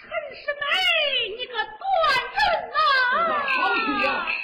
陈世美，你个断人呐，呀。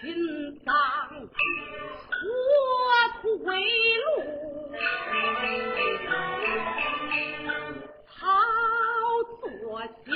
心脏破土为路好作息